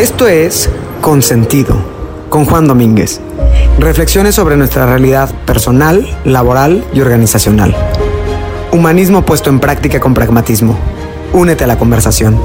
Esto es Consentido, con Juan Domínguez. Reflexiones sobre nuestra realidad personal, laboral y organizacional. Humanismo puesto en práctica con pragmatismo. Únete a la conversación.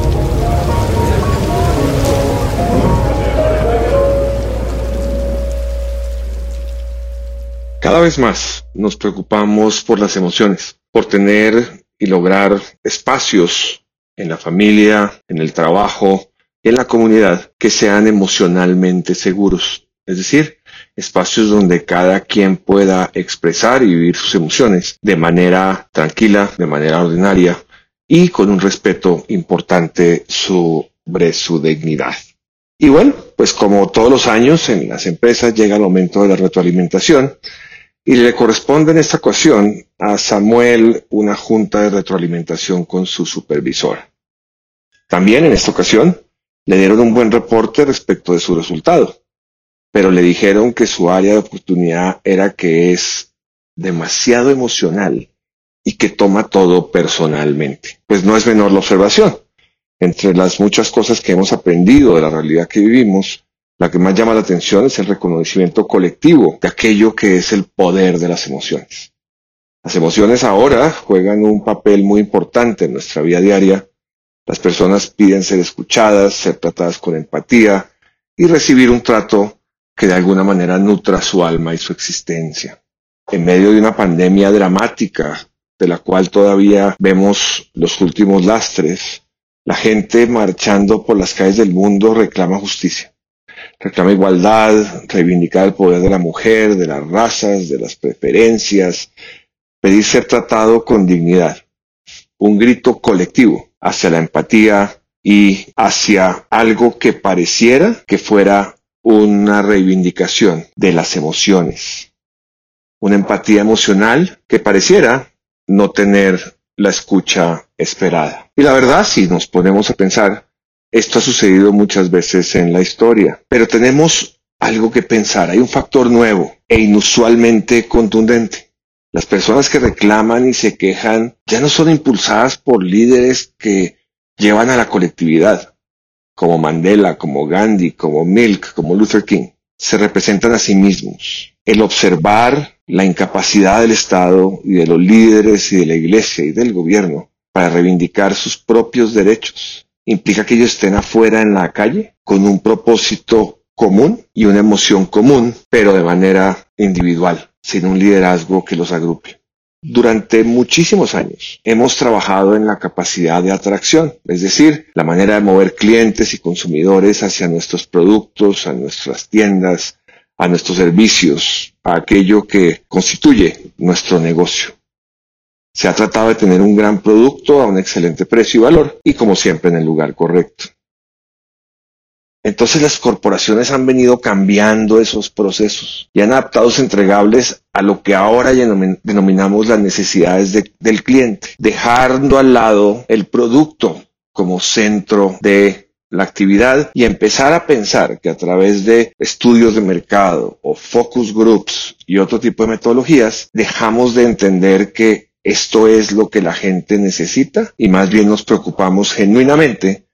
Cada vez más nos preocupamos por las emociones, por tener y lograr espacios en la familia, en el trabajo, en la comunidad que sean emocionalmente seguros, es decir, espacios donde cada quien pueda expresar y vivir sus emociones de manera tranquila, de manera ordinaria y con un respeto importante sobre su dignidad. Y bueno, pues como todos los años en las empresas llega el momento de la retroalimentación y le corresponde en esta ocasión a Samuel una junta de retroalimentación con su supervisora. También en esta ocasión le dieron un buen reporte respecto de su resultado, pero le dijeron que su área de oportunidad era que es demasiado emocional y que toma todo personalmente. Pues no es menor la observación. Entre las muchas cosas que hemos aprendido de la realidad que vivimos, la que más llama la atención es el reconocimiento colectivo de aquello que es el poder de las emociones. Las emociones ahora juegan un papel muy importante en nuestra vida diaria las personas piden ser escuchadas, ser tratadas con empatía y recibir un trato que de alguna manera nutra su alma y su existencia. En medio de una pandemia dramática, de la cual todavía vemos los últimos lastres, la gente marchando por las calles del mundo reclama justicia, reclama igualdad, reivindicar el poder de la mujer, de las razas, de las preferencias, pedir ser tratado con dignidad. Un grito colectivo hacia la empatía y hacia algo que pareciera que fuera una reivindicación de las emociones. Una empatía emocional que pareciera no tener la escucha esperada. Y la verdad, si nos ponemos a pensar, esto ha sucedido muchas veces en la historia, pero tenemos algo que pensar, hay un factor nuevo e inusualmente contundente. Las personas que reclaman y se quejan ya no son impulsadas por líderes que llevan a la colectividad, como Mandela, como Gandhi, como Milk, como Luther King. Se representan a sí mismos. El observar la incapacidad del Estado y de los líderes y de la Iglesia y del gobierno para reivindicar sus propios derechos implica que ellos estén afuera en la calle con un propósito común y una emoción común, pero de manera individual sin un liderazgo que los agrupe. Durante muchísimos años hemos trabajado en la capacidad de atracción, es decir, la manera de mover clientes y consumidores hacia nuestros productos, a nuestras tiendas, a nuestros servicios, a aquello que constituye nuestro negocio. Se ha tratado de tener un gran producto a un excelente precio y valor y como siempre en el lugar correcto. Entonces las corporaciones han venido cambiando esos procesos y han adaptado sus entregables a lo que ahora denominamos las necesidades del cliente, dejando al lado el producto como centro de la actividad y empezar a pensar que a través de estudios de mercado o focus groups y otro tipo de metodologías dejamos de entender que esto es lo que la gente necesita y más bien nos preocupamos genuinamente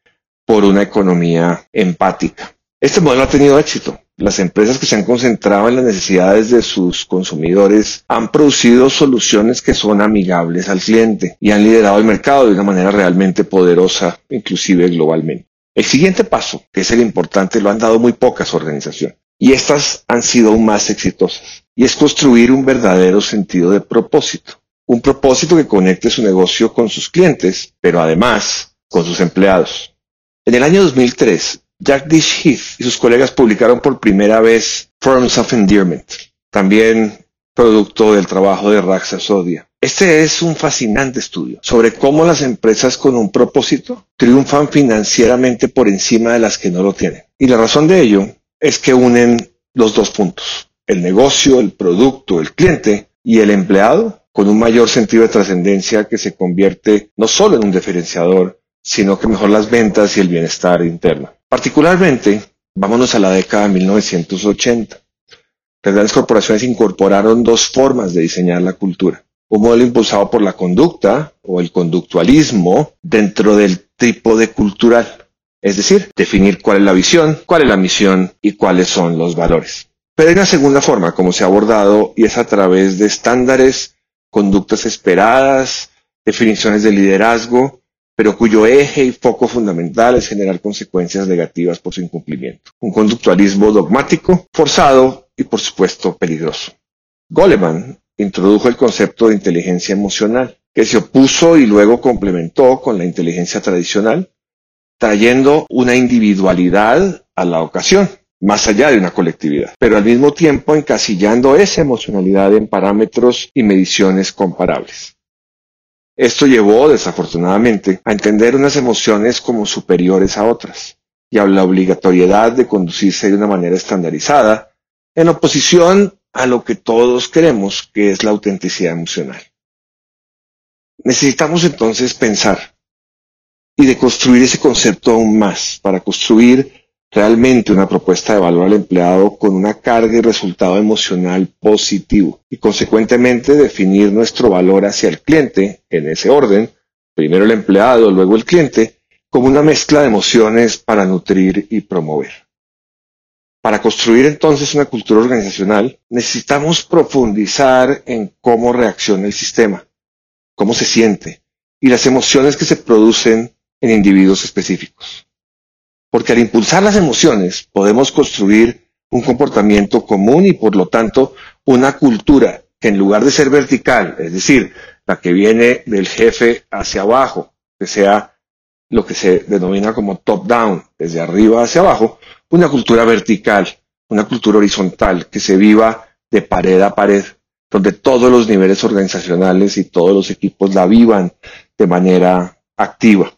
por una economía empática. Este modelo ha tenido éxito. Las empresas que se han concentrado en las necesidades de sus consumidores han producido soluciones que son amigables al cliente y han liderado el mercado de una manera realmente poderosa, inclusive globalmente. El siguiente paso, que es el importante, lo han dado muy pocas organizaciones y estas han sido aún más exitosas y es construir un verdadero sentido de propósito. Un propósito que conecte su negocio con sus clientes, pero además con sus empleados. En el año 2003, Jack Dish Heath y sus colegas publicaron por primera vez Forms of Endearment, también producto del trabajo de Raxa Sodia. Este es un fascinante estudio sobre cómo las empresas con un propósito triunfan financieramente por encima de las que no lo tienen. Y la razón de ello es que unen los dos puntos, el negocio, el producto, el cliente y el empleado con un mayor sentido de trascendencia que se convierte no solo en un diferenciador, sino que mejor las ventas y el bienestar interno. Particularmente, vámonos a la década de 1980. Las grandes corporaciones incorporaron dos formas de diseñar la cultura. Un modelo impulsado por la conducta o el conductualismo dentro del trípode cultural. es decir, definir cuál es la visión, cuál es la misión y cuáles son los valores. Pero hay una segunda forma como se ha abordado y es a través de estándares, conductas esperadas, definiciones de liderazgo, pero cuyo eje y foco fundamental es generar consecuencias negativas por su incumplimiento. Un conductualismo dogmático, forzado y por supuesto peligroso. Goleman introdujo el concepto de inteligencia emocional, que se opuso y luego complementó con la inteligencia tradicional, trayendo una individualidad a la ocasión, más allá de una colectividad, pero al mismo tiempo encasillando esa emocionalidad en parámetros y mediciones comparables. Esto llevó, desafortunadamente, a entender unas emociones como superiores a otras y a la obligatoriedad de conducirse de una manera estandarizada, en oposición a lo que todos queremos, que es la autenticidad emocional. Necesitamos entonces pensar y de construir ese concepto aún más para construir realmente una propuesta de valor al empleado con una carga y resultado emocional positivo y consecuentemente definir nuestro valor hacia el cliente en ese orden, primero el empleado, luego el cliente, como una mezcla de emociones para nutrir y promover. Para construir entonces una cultura organizacional necesitamos profundizar en cómo reacciona el sistema, cómo se siente y las emociones que se producen en individuos específicos. Porque al impulsar las emociones podemos construir un comportamiento común y por lo tanto una cultura que en lugar de ser vertical, es decir, la que viene del jefe hacia abajo, que sea lo que se denomina como top-down, desde arriba hacia abajo, una cultura vertical, una cultura horizontal, que se viva de pared a pared, donde todos los niveles organizacionales y todos los equipos la vivan de manera activa.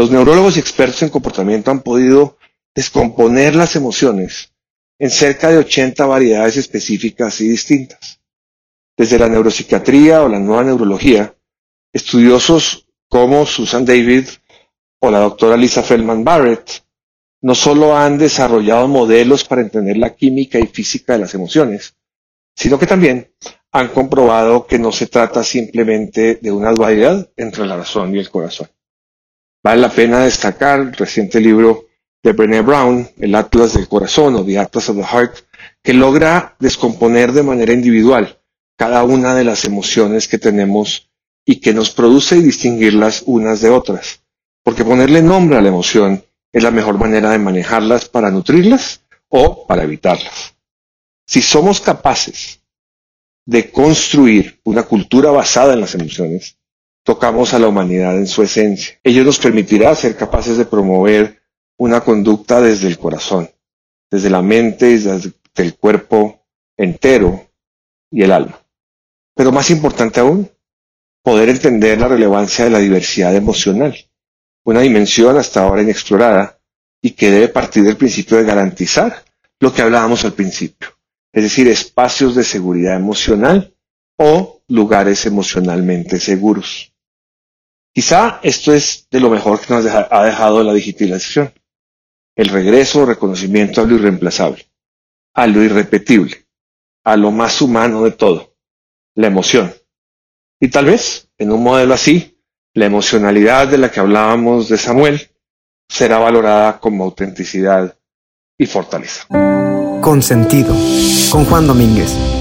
Los neurólogos y expertos en comportamiento han podido descomponer las emociones en cerca de 80 variedades específicas y distintas. Desde la neuropsiquiatría o la nueva neurología, estudiosos como Susan David o la doctora Lisa Feldman Barrett no solo han desarrollado modelos para entender la química y física de las emociones, sino que también han comprobado que no se trata simplemente de una dualidad entre la razón y el corazón. Vale la pena destacar el reciente libro de Brené Brown, El Atlas del Corazón o The Atlas of the Heart, que logra descomponer de manera individual cada una de las emociones que tenemos y que nos produce y distinguirlas unas de otras. Porque ponerle nombre a la emoción es la mejor manera de manejarlas para nutrirlas o para evitarlas. Si somos capaces de construir una cultura basada en las emociones, tocamos a la humanidad en su esencia. Ello nos permitirá ser capaces de promover una conducta desde el corazón, desde la mente desde el cuerpo entero y el alma. Pero más importante aún, poder entender la relevancia de la diversidad emocional una dimensión hasta ahora inexplorada y que debe partir del principio de garantizar lo que hablábamos al principio, es decir, espacios de seguridad emocional o lugares emocionalmente seguros. Quizá esto es de lo mejor que nos ha dejado la digitalización, el regreso o reconocimiento a lo irreemplazable, a lo irrepetible, a lo más humano de todo, la emoción. Y tal vez, en un modelo así, la emocionalidad de la que hablábamos de Samuel será valorada como autenticidad y fortaleza. Consentido, con Juan Domínguez.